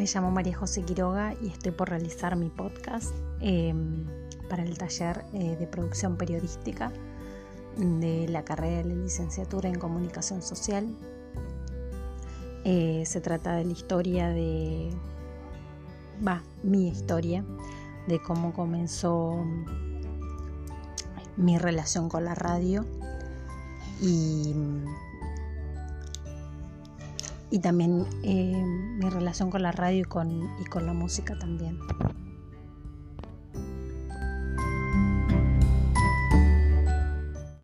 me llamo María José Quiroga y estoy por realizar mi podcast em, para el taller eh, de producción periodística de la carrera de la licenciatura en comunicación social. Eh, se trata de la historia de, va, mi historia, de cómo comenzó mi relación con la radio y y también eh, mi relación con la radio y con, y con la música también.